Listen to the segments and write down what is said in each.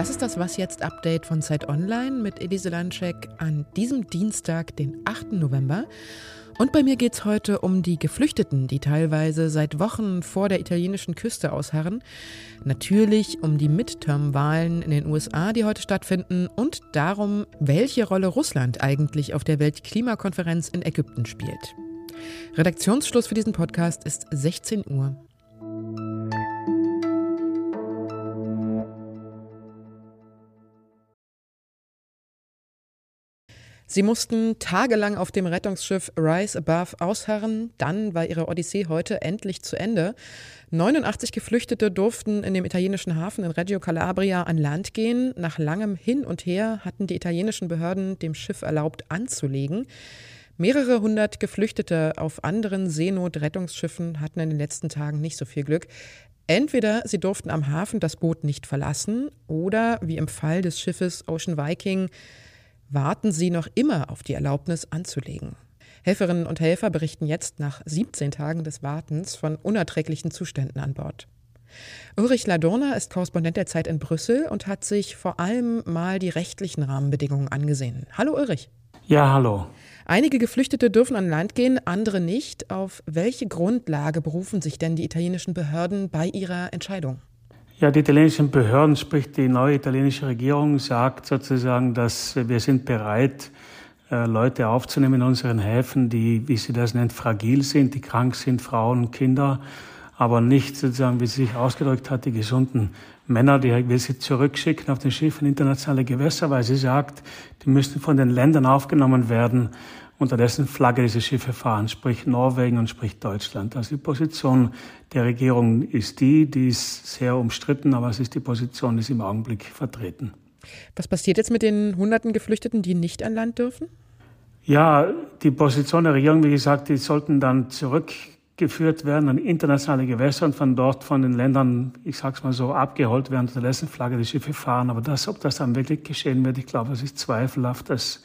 Das ist das Was jetzt Update von Zeit Online mit Elise Landschek an diesem Dienstag, den 8. November. Und bei mir geht es heute um die Geflüchteten, die teilweise seit Wochen vor der italienischen Küste ausharren. Natürlich um die Midterm-Wahlen in den USA, die heute stattfinden. Und darum, welche Rolle Russland eigentlich auf der Weltklimakonferenz in Ägypten spielt. Redaktionsschluss für diesen Podcast ist 16 Uhr. Sie mussten tagelang auf dem Rettungsschiff Rise Above ausharren. Dann war ihre Odyssee heute endlich zu Ende. 89 Geflüchtete durften in dem italienischen Hafen in Reggio Calabria an Land gehen. Nach langem Hin und Her hatten die italienischen Behörden dem Schiff erlaubt anzulegen. Mehrere hundert Geflüchtete auf anderen Seenotrettungsschiffen hatten in den letzten Tagen nicht so viel Glück. Entweder sie durften am Hafen das Boot nicht verlassen oder, wie im Fall des Schiffes Ocean Viking, warten sie noch immer auf die Erlaubnis anzulegen. Helferinnen und Helfer berichten jetzt nach 17 Tagen des Wartens von unerträglichen Zuständen an Bord. Ulrich Ladurna ist Korrespondent der Zeit in Brüssel und hat sich vor allem mal die rechtlichen Rahmenbedingungen angesehen. Hallo Ulrich. Ja, hallo. Einige Geflüchtete dürfen an Land gehen, andere nicht. Auf welche Grundlage berufen sich denn die italienischen Behörden bei ihrer Entscheidung? Ja, die italienischen Behörden, sprich die neue italienische Regierung, sagt sozusagen, dass wir sind bereit, äh, Leute aufzunehmen in unseren Häfen, die, wie sie das nennt, fragil sind, die krank sind, Frauen Kinder, aber nicht sozusagen, wie sie sich ausgedrückt hat, die gesunden Männer, die will sie zurückschicken auf den Schiffen internationale Gewässer, weil sie sagt, die müssen von den Ländern aufgenommen werden, unter dessen Flagge diese Schiffe fahren, sprich Norwegen und sprich Deutschland. Also die Position der Regierung ist die, die ist sehr umstritten, aber es ist die Position, die sie im Augenblick vertreten. Was passiert jetzt mit den hunderten Geflüchteten, die nicht an Land dürfen? Ja, die Position der Regierung, wie gesagt, die sollten dann zurückgeführt werden an internationale Gewässer und von dort von den Ländern, ich sag's mal so, abgeholt werden, unter dessen Flagge die Schiffe fahren. Aber das, ob das dann wirklich geschehen wird, ich glaube, es ist zweifelhaft. Das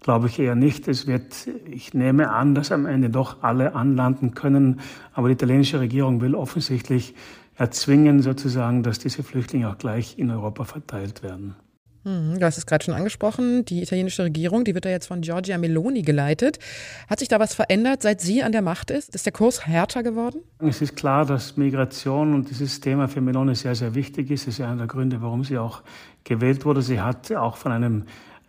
glaube ich eher nicht. Es wird, ich nehme an, dass am Ende doch alle anlanden können. Aber die italienische Regierung will offensichtlich erzwingen, sozusagen, dass diese Flüchtlinge auch gleich in Europa verteilt werden. Hm, du hast es gerade schon angesprochen, die italienische Regierung, die wird ja jetzt von Giorgia Meloni geleitet. Hat sich da was verändert, seit sie an der Macht ist? Ist der Kurs härter geworden? Es ist klar, dass Migration und dieses Thema für Meloni sehr, sehr wichtig ist. Das ist ja einer der Gründe, warum sie auch gewählt wurde. Sie hat auch von einem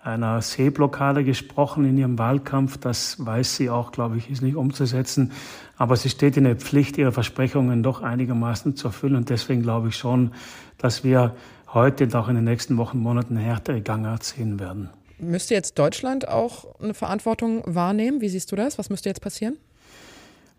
einer Seeblockade gesprochen in ihrem Wahlkampf. Das weiß sie auch, glaube ich, ist nicht umzusetzen. Aber sie steht in der Pflicht, ihre Versprechungen doch einigermaßen zu erfüllen. Und deswegen glaube ich schon, dass wir heute und auch in den nächsten Wochen, Monaten härtere Gangart sehen werden. Müsste jetzt Deutschland auch eine Verantwortung wahrnehmen? Wie siehst du das? Was müsste jetzt passieren?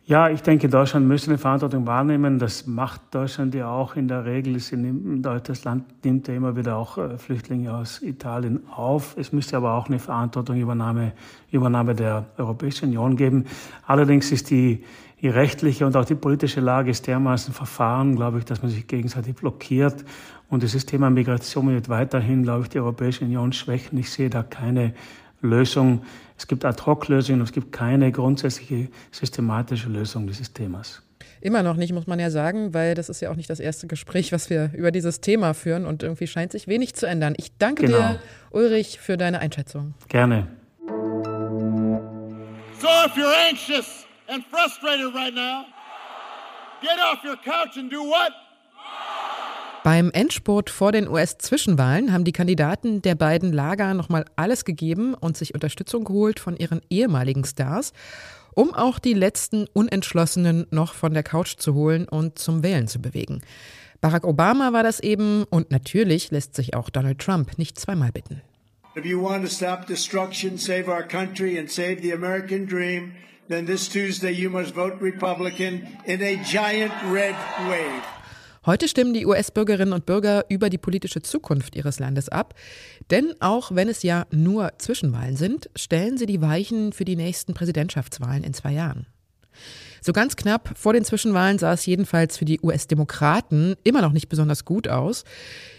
Ja, ich denke, Deutschland müsste eine Verantwortung wahrnehmen. Das macht Deutschland ja auch in der Regel. Das Land nimmt ja immer wieder auch äh, Flüchtlinge aus Italien auf. Es müsste aber auch eine Verantwortung Übernahme, Übernahme der Europäischen Union geben. Allerdings ist die, die rechtliche und auch die politische Lage ist dermaßen verfahren, glaube ich, dass man sich gegenseitig blockiert. Und dieses Thema Migration wird weiterhin, glaube ich, die Europäische Union schwächen. Ich sehe da keine Lösung. Es gibt Ad-Hoc-Lösungen, es gibt keine grundsätzliche systematische Lösung dieses Themas. Immer noch nicht, muss man ja sagen, weil das ist ja auch nicht das erste Gespräch, was wir über dieses Thema führen und irgendwie scheint sich wenig zu ändern. Ich danke genau. dir, Ulrich, für deine Einschätzung. Gerne. So if you're anxious and frustrated right now, get off your couch and do what? Beim Endspurt vor den US-Zwischenwahlen haben die Kandidaten der beiden Lager nochmal alles gegeben und sich Unterstützung geholt von ihren ehemaligen Stars, um auch die letzten Unentschlossenen noch von der Couch zu holen und zum Wählen zu bewegen. Barack Obama war das eben und natürlich lässt sich auch Donald Trump nicht zweimal bitten. If you want to stop destruction, save our country and save the American dream, then this Tuesday you must vote Republican in a giant red wave. Heute stimmen die US-Bürgerinnen und Bürger über die politische Zukunft ihres Landes ab. Denn auch wenn es ja nur Zwischenwahlen sind, stellen sie die Weichen für die nächsten Präsidentschaftswahlen in zwei Jahren. So ganz knapp vor den Zwischenwahlen sah es jedenfalls für die US-Demokraten immer noch nicht besonders gut aus.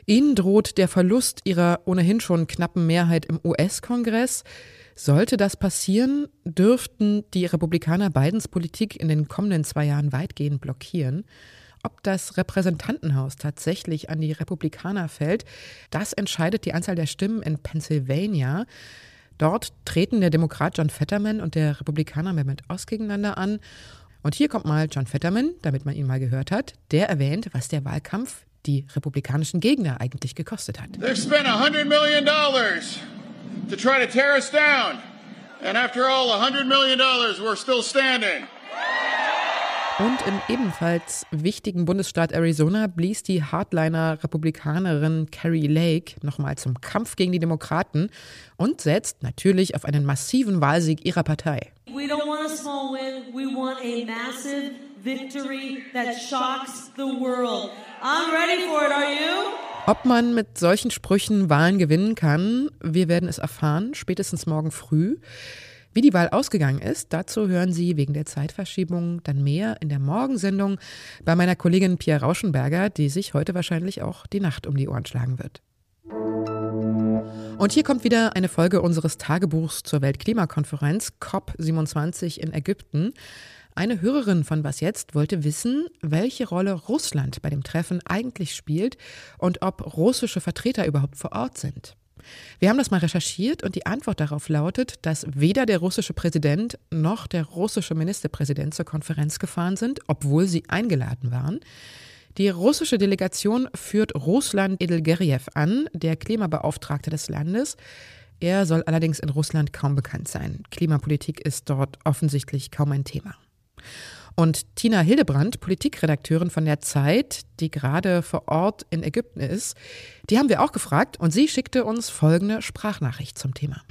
Ihnen droht der Verlust ihrer ohnehin schon knappen Mehrheit im US-Kongress. Sollte das passieren, dürften die Republikaner Bidens Politik in den kommenden zwei Jahren weitgehend blockieren. Ob das Repräsentantenhaus tatsächlich an die Republikaner fällt, das entscheidet die Anzahl der Stimmen in Pennsylvania. Dort treten der Demokrat John Fetterman und der Republikaner Mehmet Oz gegeneinander an. Und hier kommt mal John Fetterman, damit man ihn mal gehört hat. Der erwähnt, was der Wahlkampf die republikanischen Gegner eigentlich gekostet hat. They've spent $100 million to try to tear us down. And after all, $100 million, we're still standing. Und im ebenfalls wichtigen Bundesstaat Arizona blies die Hardliner-Republikanerin Carrie Lake nochmal zum Kampf gegen die Demokraten und setzt natürlich auf einen massiven Wahlsieg ihrer Partei. We don't want a small win, we want a massive victory that shocks the world. I'm ready for it, are you? Ob man mit solchen Sprüchen Wahlen gewinnen kann, wir werden es erfahren, spätestens morgen früh. Wie die Wahl ausgegangen ist, dazu hören Sie wegen der Zeitverschiebung dann mehr in der Morgensendung bei meiner Kollegin Pia Rauschenberger, die sich heute wahrscheinlich auch die Nacht um die Ohren schlagen wird. Und hier kommt wieder eine Folge unseres Tagebuchs zur Weltklimakonferenz COP27 in Ägypten. Eine Hörerin von Was jetzt wollte wissen, welche Rolle Russland bei dem Treffen eigentlich spielt und ob russische Vertreter überhaupt vor Ort sind. Wir haben das mal recherchiert und die Antwort darauf lautet, dass weder der russische Präsident noch der russische Ministerpräsident zur Konferenz gefahren sind, obwohl sie eingeladen waren. Die russische Delegation führt Ruslan Edelgeriev an, der Klimabeauftragte des Landes. Er soll allerdings in Russland kaum bekannt sein. Klimapolitik ist dort offensichtlich kaum ein Thema. Und Tina Hildebrand, Politikredakteurin von der Zeit, die gerade vor Ort in Ägypten ist, die haben wir auch gefragt und sie schickte uns folgende Sprachnachricht zum Thema.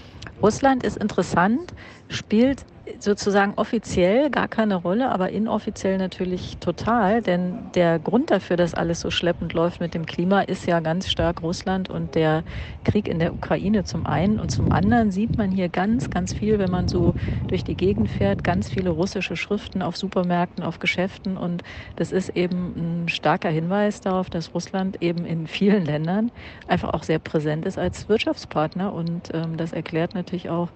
Russland ist interessant, spielt sozusagen offiziell gar keine Rolle, aber inoffiziell natürlich total. Denn der Grund dafür, dass alles so schleppend läuft mit dem Klima, ist ja ganz stark Russland und der Krieg in der Ukraine zum einen. Und zum anderen sieht man hier ganz, ganz viel, wenn man so durch die Gegend fährt, ganz viele russische Schriften auf Supermärkten, auf Geschäften. Und das ist eben ein starker Hinweis darauf, dass Russland eben in vielen Ländern einfach auch sehr präsent ist als Wirtschaftspartner. Und ähm, das erklärt natürlich auch,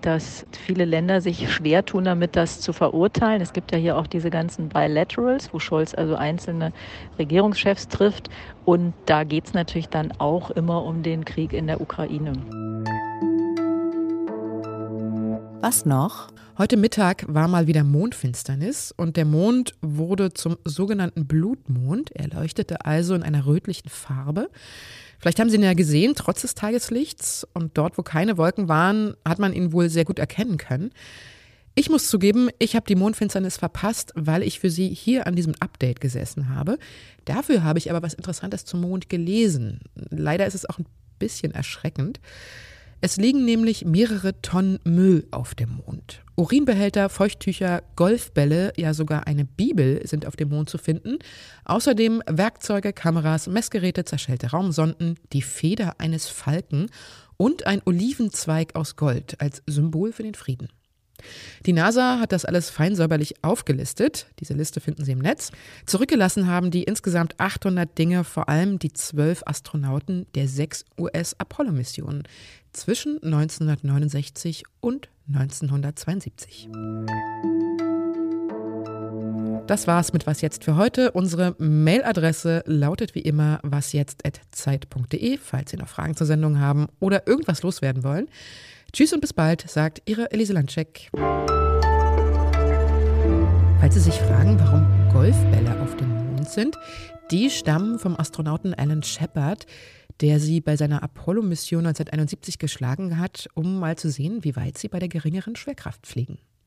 dass viele Länder sich schwer tun, damit das zu verurteilen. Es gibt ja hier auch diese ganzen Bilaterals, wo Scholz also einzelne Regierungschefs trifft. Und da geht es natürlich dann auch immer um den Krieg in der Ukraine. Was noch? Heute Mittag war mal wieder Mondfinsternis und der Mond wurde zum sogenannten Blutmond. Er leuchtete also in einer rötlichen Farbe. Vielleicht haben Sie ihn ja gesehen, trotz des Tageslichts. Und dort, wo keine Wolken waren, hat man ihn wohl sehr gut erkennen können. Ich muss zugeben, ich habe die Mondfinsternis verpasst, weil ich für Sie hier an diesem Update gesessen habe. Dafür habe ich aber was Interessantes zum Mond gelesen. Leider ist es auch ein bisschen erschreckend. Es liegen nämlich mehrere Tonnen Müll auf dem Mond. Urinbehälter, Feuchttücher, Golfbälle, ja sogar eine Bibel sind auf dem Mond zu finden. Außerdem Werkzeuge, Kameras, Messgeräte, zerschellte Raumsonden, die Feder eines Falken und ein Olivenzweig aus Gold als Symbol für den Frieden. Die NASA hat das alles feinsäuberlich aufgelistet. Diese Liste finden Sie im Netz. Zurückgelassen haben die insgesamt 800 Dinge vor allem die zwölf Astronauten der sechs US-Apollo-Missionen zwischen 1969 und 1972. Das war's mit Was jetzt für heute. Unsere Mailadresse lautet wie immer wasjetzt.zeit.de, falls Sie noch Fragen zur Sendung haben oder irgendwas loswerden wollen. Tschüss und bis bald, sagt Ihre Elise Landcheck. Falls Sie sich fragen, warum Golfbälle auf dem Mond sind, die stammen vom Astronauten Alan Shepard, der sie bei seiner Apollo-Mission 1971 geschlagen hat, um mal zu sehen, wie weit sie bei der geringeren Schwerkraft fliegen.